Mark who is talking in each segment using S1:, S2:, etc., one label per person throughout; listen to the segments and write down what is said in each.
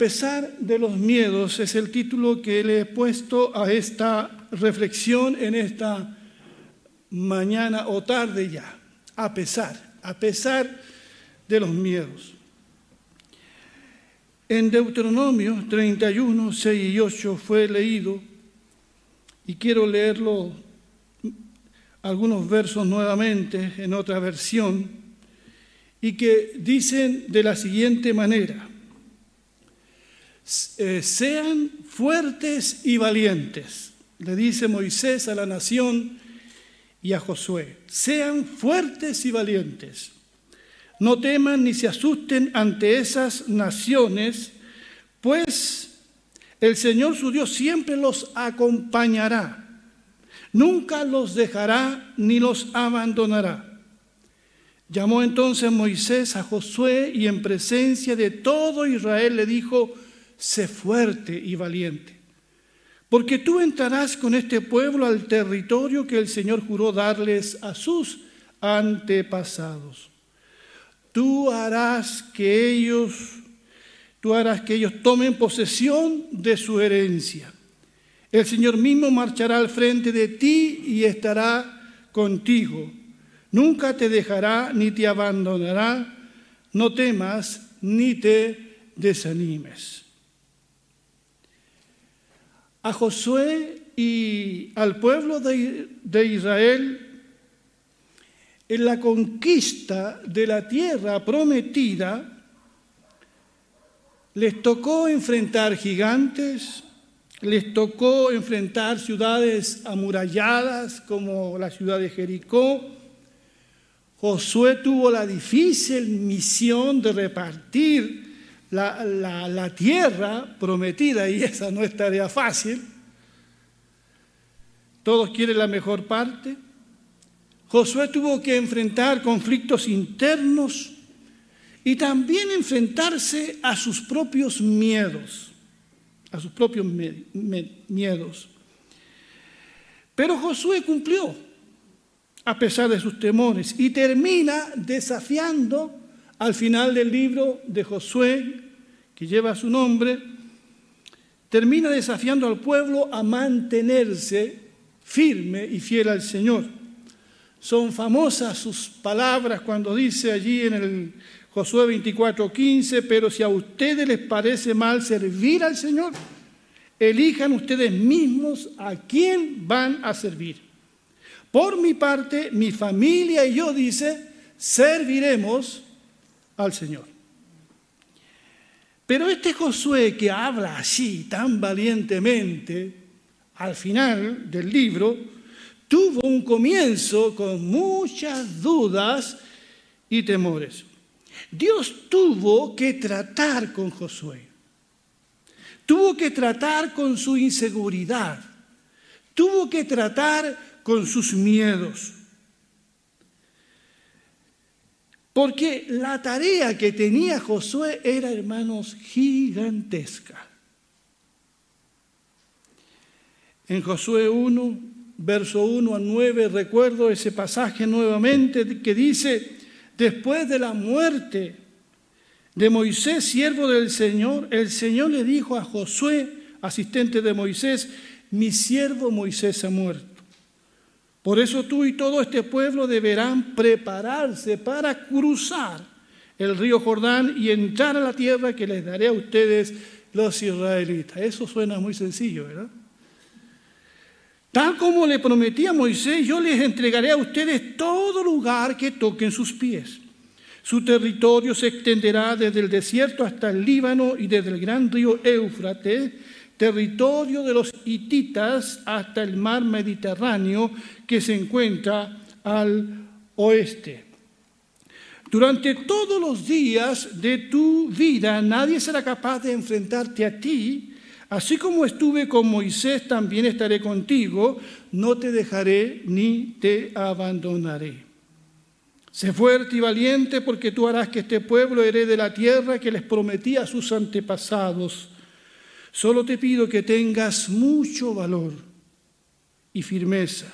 S1: pesar de los miedos es el título que le he puesto a esta reflexión en esta mañana o tarde ya. A pesar, a pesar de los miedos. En Deuteronomio 31, 6 y 8 fue leído, y quiero leerlo algunos versos nuevamente en otra versión, y que dicen de la siguiente manera, eh, sean fuertes y valientes, le dice Moisés a la nación y a Josué, sean fuertes y valientes, no teman ni se asusten ante esas naciones, pues el Señor su Dios siempre los acompañará, nunca los dejará ni los abandonará. Llamó entonces Moisés a Josué y en presencia de todo Israel le dijo, sé fuerte y valiente, porque tú entrarás con este pueblo al territorio que el Señor juró darles a sus antepasados. Tú harás que ellos, tú harás que ellos tomen posesión de su herencia. El Señor mismo marchará al frente de ti y estará contigo. Nunca te dejará ni te abandonará. No temas ni te desanimes a Josué y al pueblo de, Israel en la conquista de la tierra prometida, les tocó enfrentar gigantes, les tocó enfrentar ciudades amuralladas como la ciudad de Jericó. Josué tuvo la difícil misión de repartir la, tierra prometida, y esa no es tarea fácil. Todos quieren la mejor parte. Josué tuvo que enfrentar conflictos internos y también enfrentarse a sus propios miedos, a sus propios miedos. Pero Josué cumplió a pesar de sus temores y termina desafiando al final del libro de Josué, que lleva su nombre, termina desafiando al pueblo a mantenerse firme y fiel al Señor. Son famosas sus palabras cuando dice allí en el Josué 24:15, pero si a ustedes les parece mal servir al Señor, elijan ustedes mismos a quién van a servir. Por mi parte, mi familia y yo, dice, serviremos al Señor. Pero este Josué que habla así tan valientemente, al final del libro, tuvo un comienzo con muchas dudas y temores. Dios tuvo que tratar con Josué. Tuvo que tratar con su inseguridad. Tuvo que tratar con sus miedos. Porque la tarea que tenía Josué era, hermanos, gigantesca. En Josué 1, verso 1 a 9, recuerdo ese pasaje nuevamente que dice, después de la muerte de Moisés, siervo del Señor, el Señor le dijo a Josué, asistente de Moisés, mi siervo Moisés ha muerto. Por eso tú y todo este pueblo deberán prepararse para cruzar el río Jordán y entrar a la tierra que les daré a ustedes los israelitas. Eso suena muy sencillo, ¿verdad? Tal como le prometí a Moisés, yo les entregaré a ustedes todo lugar que toquen sus pies. Su territorio se extenderá desde el desierto hasta el Líbano y desde el gran río Éufrates territorio de los hititas hasta el mar Mediterráneo que se encuentra al oeste. Durante todos los días de tu vida nadie será capaz de enfrentarte a ti. Así como estuve con Moisés, también estaré contigo. No te dejaré ni te abandonaré. Sé fuerte y valiente porque tú harás que este pueblo herede la tierra que les prometí a sus antepasados Solo te pido que tengas mucho valor y firmeza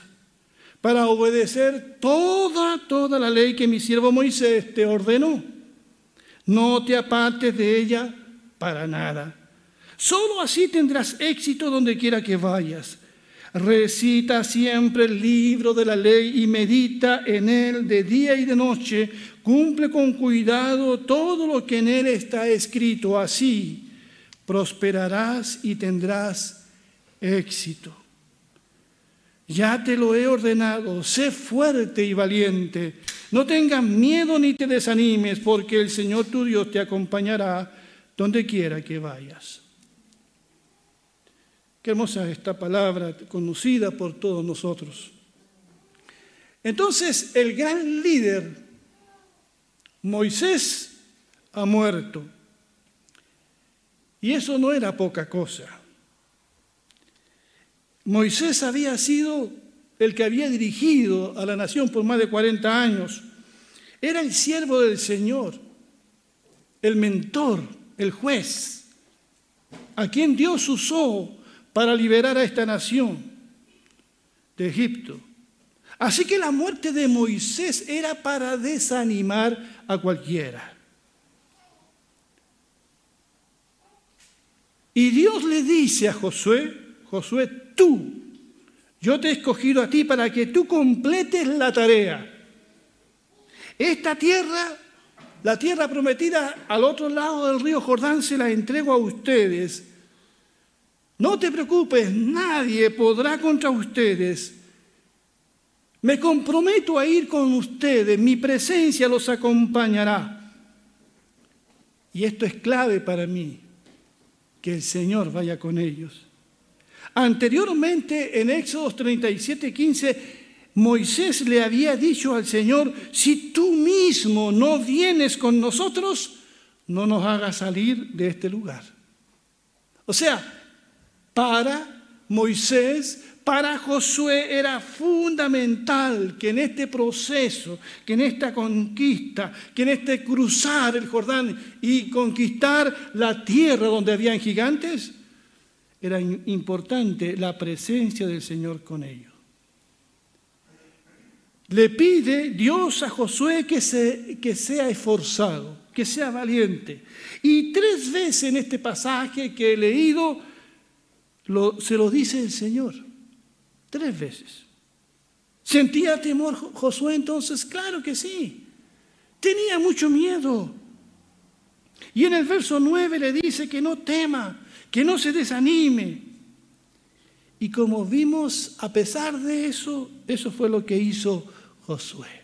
S1: para obedecer toda, toda la ley que mi siervo Moisés te ordenó. No te apartes de ella para nada. Solo así tendrás éxito donde quiera que vayas. Recita siempre el libro de la ley y medita en él de día y de noche. Cumple con cuidado todo lo que en él está escrito. Así prosperarás y tendrás éxito. Ya te lo he ordenado, sé fuerte y valiente. No tengas miedo ni te desanimes, porque el Señor tu Dios te acompañará donde quiera que vayas. Qué hermosa esta palabra, conocida por todos nosotros. Entonces, el gran líder, Moisés, ha muerto. Y eso no era poca cosa. Moisés había sido el que había dirigido a la nación por más de 40 años. Era el siervo del Señor, el mentor, el juez, a quien Dios usó para liberar a esta nación de Egipto. Así que la muerte de Moisés era para desanimar a cualquiera. Y Dios le dice a Josué, Josué, tú, yo te he escogido a ti para que tú completes la tarea. Esta tierra, la tierra prometida al otro lado del río Jordán, se la entrego a ustedes no te preocupes, nadie podrá contra ustedes. Me comprometo a ir con ustedes, mi presencia los acompañará. Y esto es clave para mí, que el Señor vaya con ellos. Anteriormente, en Éxodo 37, 15, Moisés le había dicho al Señor, si tú mismo no vienes con nosotros, no nos hagas salir de este lugar. O sea, para Moisés, para Josué era fundamental que en este proceso, que en esta conquista, que en este cruzar el Jordán y conquistar la tierra donde habían gigantes, era importante la presencia del Señor con ellos. Le pide Dios a Josué que, se, que sea esforzado, que sea valiente. Y tres veces en este pasaje que he leído, se lo dice el Señor tres veces. ¿Sentía temor Josué entonces? Claro que sí. Tenía mucho miedo. Y en el verso 9 le dice que no tema, que no se desanime. Y como vimos, a pesar de eso, eso fue lo que hizo Josué.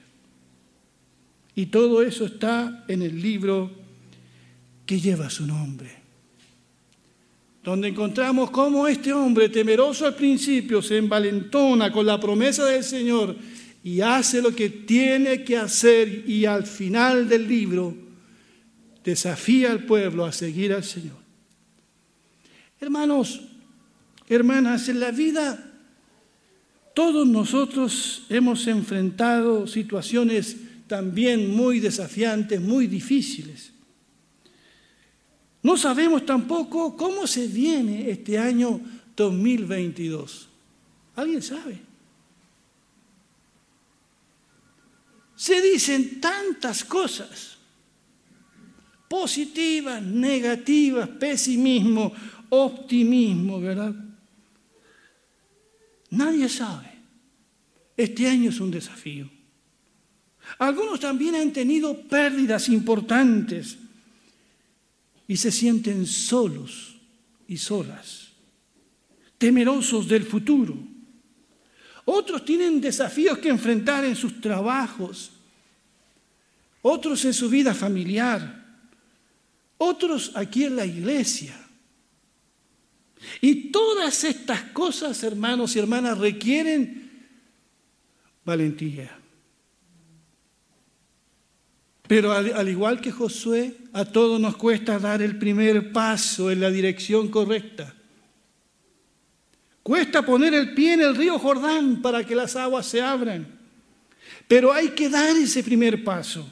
S1: Y todo eso está en el libro que lleva su nombre donde encontramos cómo este hombre, temeroso al principio, se envalentona con la promesa del Señor y hace lo que tiene que hacer y al final del libro desafía al pueblo a seguir al Señor. Hermanos, hermanas, en la vida todos nosotros hemos enfrentado situaciones también muy desafiantes, muy difíciles. No sabemos tampoco cómo se viene este año 2022. ¿Alguien sabe? Se dicen tantas cosas, positivas, negativas, pesimismo, optimismo, ¿verdad? Nadie sabe. Este año es un desafío. Algunos también han tenido pérdidas importantes y se sienten solos y solas, temerosos del futuro. Otros tienen desafíos que enfrentar en sus trabajos, otros en su vida familiar, otros aquí en la iglesia. Y todas estas cosas, hermanos y hermanas, requieren valentía. Pero al, igual que Josué, a todos nos cuesta dar el primer paso en la dirección correcta. Cuesta poner el pie en el río Jordán para que las aguas se abran. Pero hay que dar ese primer paso.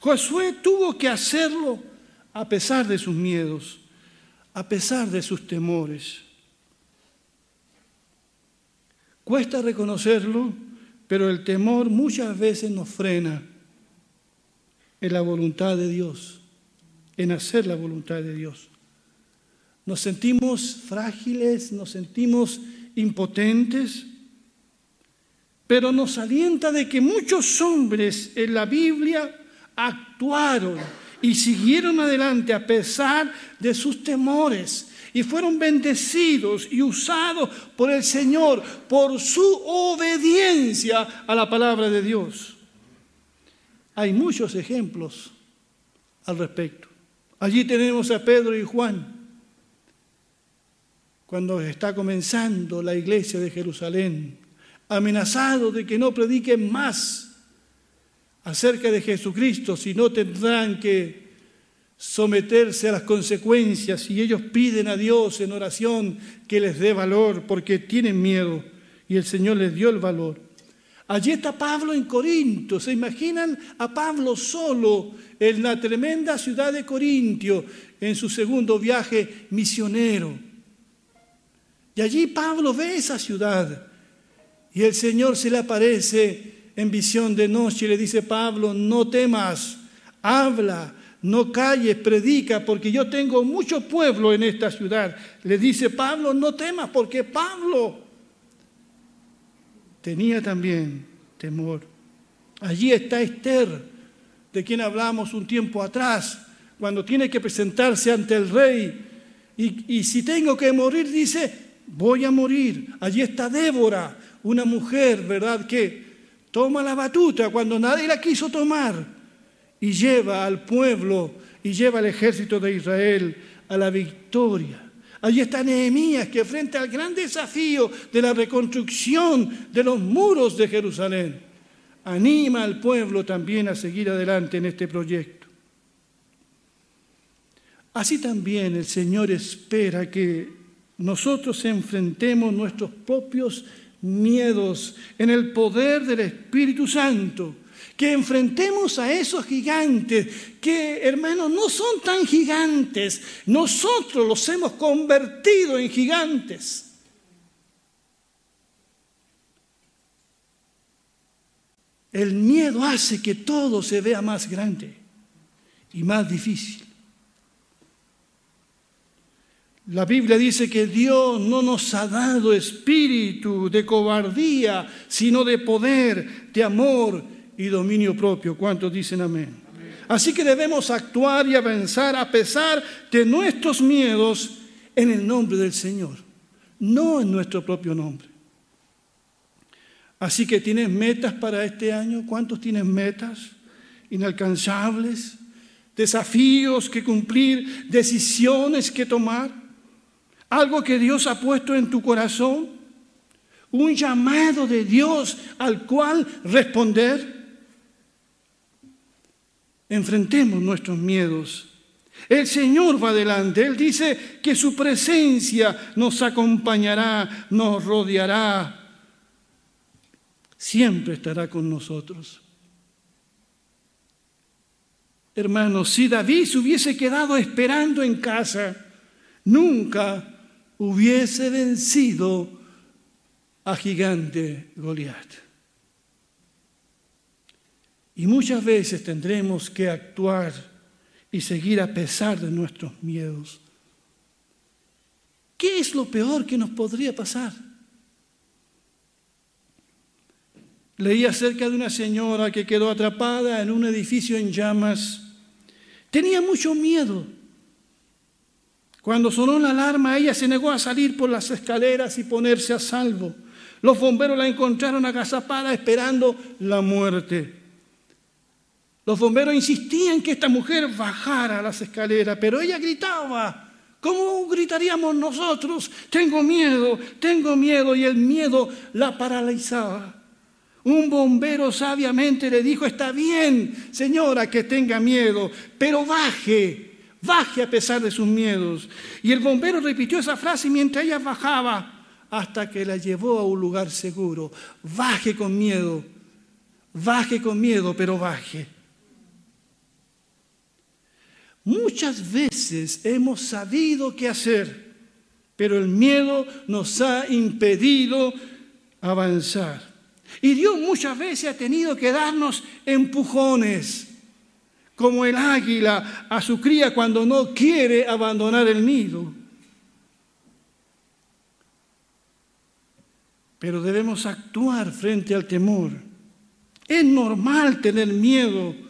S1: Josué tuvo que hacerlo a pesar de sus miedos, a pesar de sus temores. Cuesta reconocerlo, pero el temor muchas veces nos frena en la voluntad de Dios en hacer la voluntad de Dios. Nos sentimos frágiles, nos sentimos impotentes, pero nos alienta de que muchos hombres en la Biblia actuaron y siguieron adelante a pesar de sus temores y fueron bendecidos y usados por el Señor por su obediencia a la palabra de Dios. Hay muchos ejemplos al respecto. Allí tenemos a Pedro y Juan, cuando está comenzando la iglesia de Jerusalén, amenazado de que no prediquen más acerca de Jesucristo, si no tendrán que someterse a las consecuencias y ellos piden a Dios en oración que les dé valor porque tienen miedo y el Señor les dio el valor. Allí está Pablo en Corinto. ¿Se imaginan a Pablo solo en la tremenda ciudad de Corintio en su segundo viaje misionero? Y allí Pablo ve esa ciudad y el Señor se le aparece en visión de noche y le dice, Pablo, no temas, habla, no calles, predica, porque yo tengo mucho pueblo en esta ciudad. Le dice Pablo, no temas, porque Pablo tenía también temor. Allí está Esther, de quien hablamos un tiempo atrás, cuando tiene que presentarse ante el rey. Y, y si tengo que morir, dice, voy a morir. Allí está Débora, una mujer, ¿verdad? Que toma la batuta cuando nadie la quiso tomar y lleva al pueblo y lleva al ejército de Israel a la victoria. Allí está Nehemías que frente al gran desafío de la reconstrucción de los muros de Jerusalén, anima al pueblo también a seguir adelante en este proyecto. Así también el Señor espera que nosotros enfrentemos nuestros propios miedos en el poder del Espíritu Santo, que enfrentemos a esos gigantes que, hermanos, no son tan gigantes, nosotros los hemos convertido en gigantes. El miedo hace que todo se vea más grande y más difícil. La Biblia dice que Dios no nos ha dado espíritu de cobardía, sino de poder, de amor y dominio propio. ¿Cuántos dicen amén? Así que debemos actuar y avanzar a pesar de nuestros miedos en el nombre del Señor, no en nuestro propio nombre. Así que tienes metas para este año. ¿Cuántos tienen metas inalcanzables? Desafíos que cumplir, decisiones que tomar algo que Dios ha puesto en tu corazón, un llamado de Dios al cual responder. Enfrentemos nuestros miedos. El Señor va adelante. Él dice que su presencia nos acompañará, nos rodeará. Siempre estará con nosotros. Hermanos, si David se hubiese quedado esperando en casa, nunca hubiese vencido a gigante Goliat. Y muchas veces tendremos que actuar y seguir a pesar de nuestros miedos. ¿Qué es lo peor que nos podría pasar? Leí acerca de una señora que quedó atrapada en un edificio en llamas. Tenía mucho miedo cuando sonó la alarma, ella se negó a salir por las escaleras y ponerse a salvo. Los bomberos la encontraron agazapada esperando la muerte. Los bomberos insistían que esta mujer bajara las escaleras, pero ella gritaba, ¿cómo gritaríamos nosotros? Tengo miedo, tengo miedo, y el miedo la paralizaba. Un bombero sabiamente le dijo, está bien, señora, que tenga miedo, pero baje, baje a pesar de sus miedos. Y el bombero repitió esa frase mientras ella bajaba hasta que la llevó a un lugar seguro. Baje con miedo, baje con miedo, pero baje. Muchas veces hemos sabido qué hacer, pero el miedo nos ha impedido avanzar. Y Dios muchas veces ha tenido que darnos empujones como el águila a su cría cuando no quiere abandonar el nido. Pero debemos actuar frente al temor. Es normal tener miedo,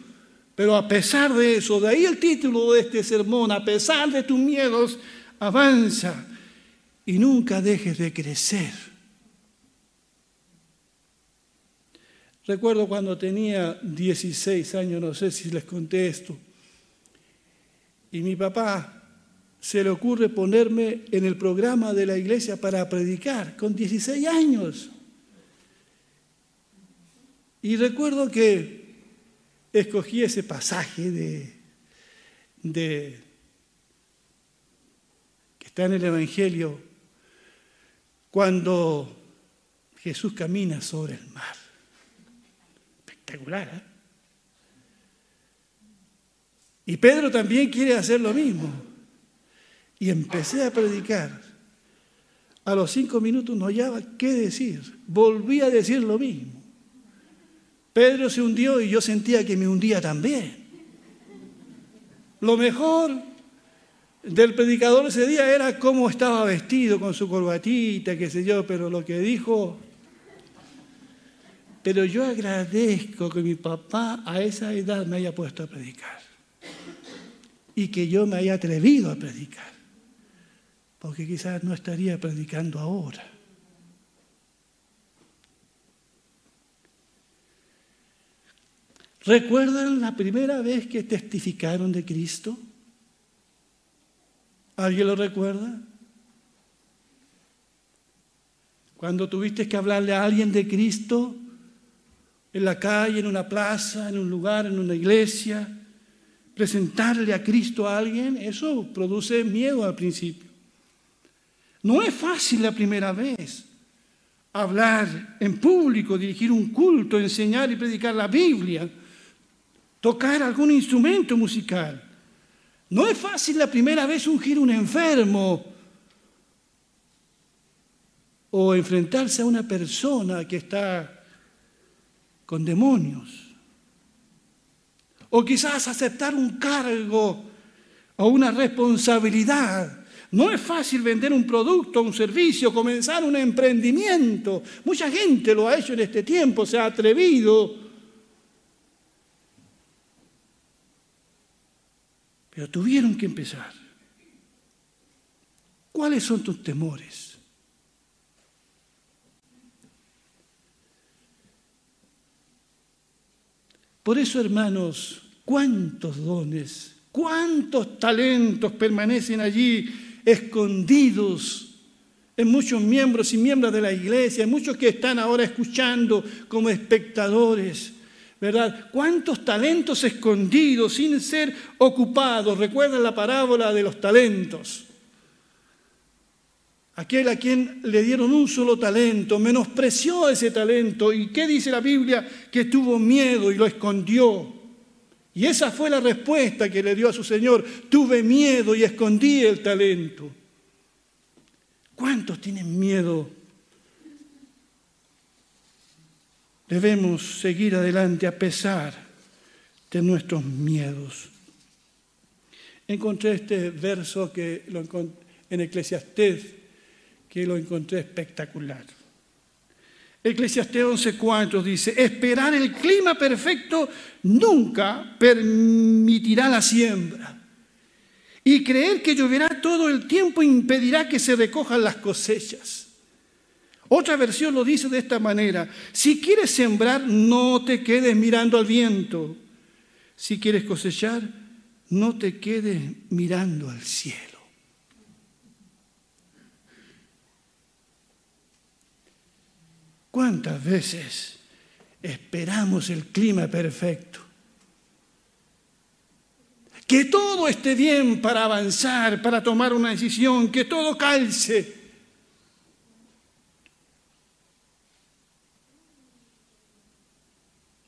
S1: pero a pesar de eso, de ahí el título de este sermón, a pesar de tus miedos, avanza y nunca dejes de crecer. Recuerdo cuando tenía 16 años, no sé si les conté esto, y mi papá se le ocurre ponerme en el programa de la iglesia para predicar con 16 años. Y recuerdo que escogí ese pasaje de, que está en el Evangelio cuando Jesús camina sobre el mar. Espectacular, ¿eh? Y Pedro también quiere hacer lo mismo. Y empecé a predicar. A los cinco minutos no hallaba qué decir. Volví a decir lo mismo. Pedro se hundió y yo sentía que me hundía también. Lo mejor del predicador ese día era cómo estaba vestido con su corbatita, qué sé yo, pero lo que dijo... Pero yo agradezco que mi papá a esa edad me haya puesto a predicar y que yo me haya atrevido a predicar, porque quizás no estaría predicando ahora. ¿Recuerdan la primera vez que testificaron de Cristo? ¿Alguien lo recuerda? Cuando tuviste que hablarle a alguien de Cristo en la calle, en una plaza, en un lugar, en una iglesia, presentarle a Cristo a alguien, eso produce miedo al principio. No es fácil la primera vez hablar en público, dirigir un culto, enseñar y predicar la Biblia tocar algún instrumento musical. No es fácil la primera vez ungir un enfermo o enfrentarse a una persona que está con demonios. O quizás aceptar un cargo o una responsabilidad. No es fácil vender un producto, un servicio, comenzar un emprendimiento. Mucha gente lo ha hecho en este tiempo, se ha atrevido Pero tuvieron que empezar. ¿Cuáles son tus temores? Por eso, hermanos, cuántos dones, cuántos talentos permanecen allí escondidos en muchos miembros y miembros de la iglesia, en muchos que están ahora escuchando como espectadores. ¿Verdad? ¿Cuántos talentos escondidos sin ser ocupados? Recuerden la parábola de los talentos. Aquel a quien le dieron un solo talento, menospreció ese talento. ¿Y qué dice la Biblia? Que tuvo miedo y lo escondió. Y esa fue la respuesta que le dio a su Señor. Tuve miedo y escondí el talento. ¿Cuántos tienen miedo Debemos seguir adelante a pesar de nuestros miedos. Encontré este verso que lo en Eclesiastés que lo encontré espectacular. Eclesiastés 11:4 dice, esperar el clima perfecto nunca permitirá la siembra. Y creer que lloverá todo el tiempo impedirá que se recojan las cosechas. Otra versión lo dice de esta manera, si quieres sembrar, no te quedes mirando al viento. Si quieres cosechar, no te quedes mirando al cielo. ¿Cuántas veces esperamos el clima perfecto? Que todo esté bien para avanzar, para tomar una decisión, que todo calce.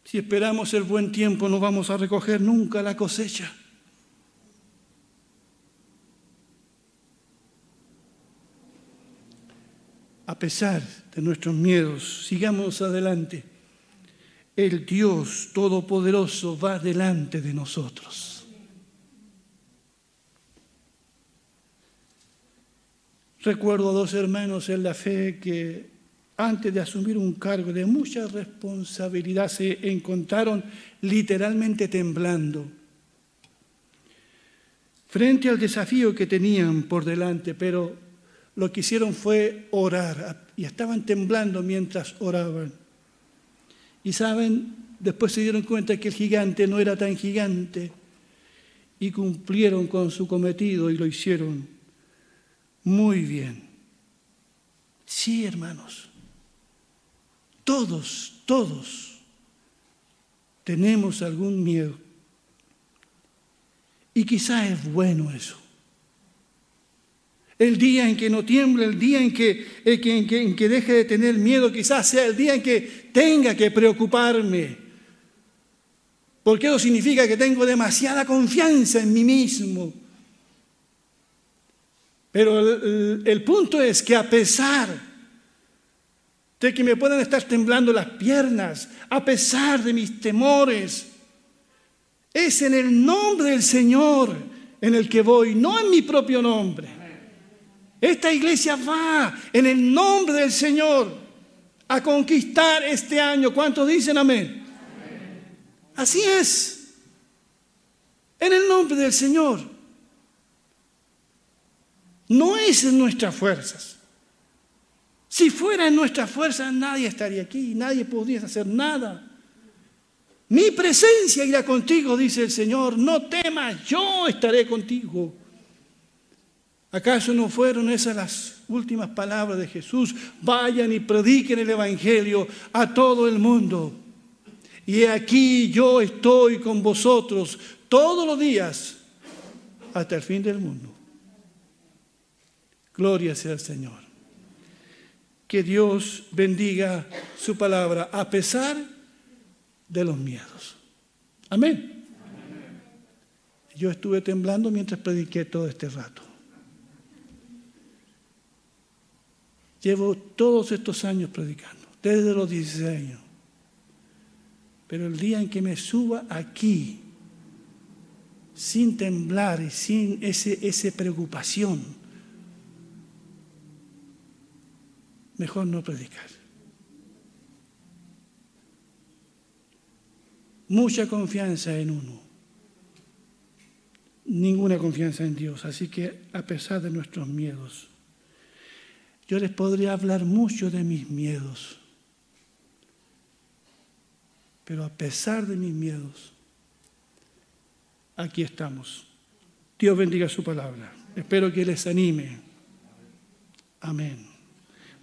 S1: Si esperamos el buen tiempo no vamos a recoger nunca la cosecha. A pesar de nuestros miedos, sigamos adelante. el Dios Todopoderoso va delante de nosotros. Recuerdo a dos hermanos en la fe que antes de asumir un cargo de mucha responsabilidad se encontraron literalmente temblando frente al desafío que tenían por delante, pero lo que hicieron fue orar y estaban temblando mientras oraban. Y saben, después se dieron cuenta que el gigante no era tan gigante y cumplieron con su cometido y lo hicieron muy bien. Sí, hermanos, todos, todos tenemos algún miedo y quizás es bueno eso. El día en que no tiemble, el día en que, en que, en que deje de tener miedo, quizás sea el día en que tenga que preocuparme. Porque eso significa que tengo demasiada confianza en mí mismo. Pero el, el punto es que a pesar de que me puedan estar temblando las piernas, a pesar de mis temores, es en el nombre del Señor en el que voy, no en mi propio nombre. Esta iglesia va en el nombre del Señor a conquistar este año. ¿Cuántos dicen amén? Así es. En el nombre del Señor. No es en nuestras fuerzas. Si fuera en nuestras fuerzas, nadie estaría aquí, nadie podría hacer nada. Mi presencia irá contigo, dice el Señor. No temas, yo estaré contigo. ¿Acaso no fueron esas las últimas palabras de Jesús? Vayan y prediquen el Evangelio a todo el mundo. Y aquí yo estoy con vosotros todos los días hasta el fin del mundo. Gloria sea al Señor. Que Dios bendiga su palabra a pesar de los miedos. Amén. Yo estuve temblando mientras prediqué todo este rato. Llevo todos estos años predicando, desde los 16 años. Pero el día en que me suba aquí, sin temblar y sin ese, esa preocupación, mejor no predicar. mucha confianza en uno, ninguna confianza en Dios. Así que a pesar de nuestros miedos, yo les podría hablar mucho de mis miedos, pero a pesar de mis miedos, aquí estamos. Dios bendiga su palabra. Espero que les anime. Amén.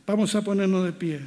S1: Vamos a ponernos de pie.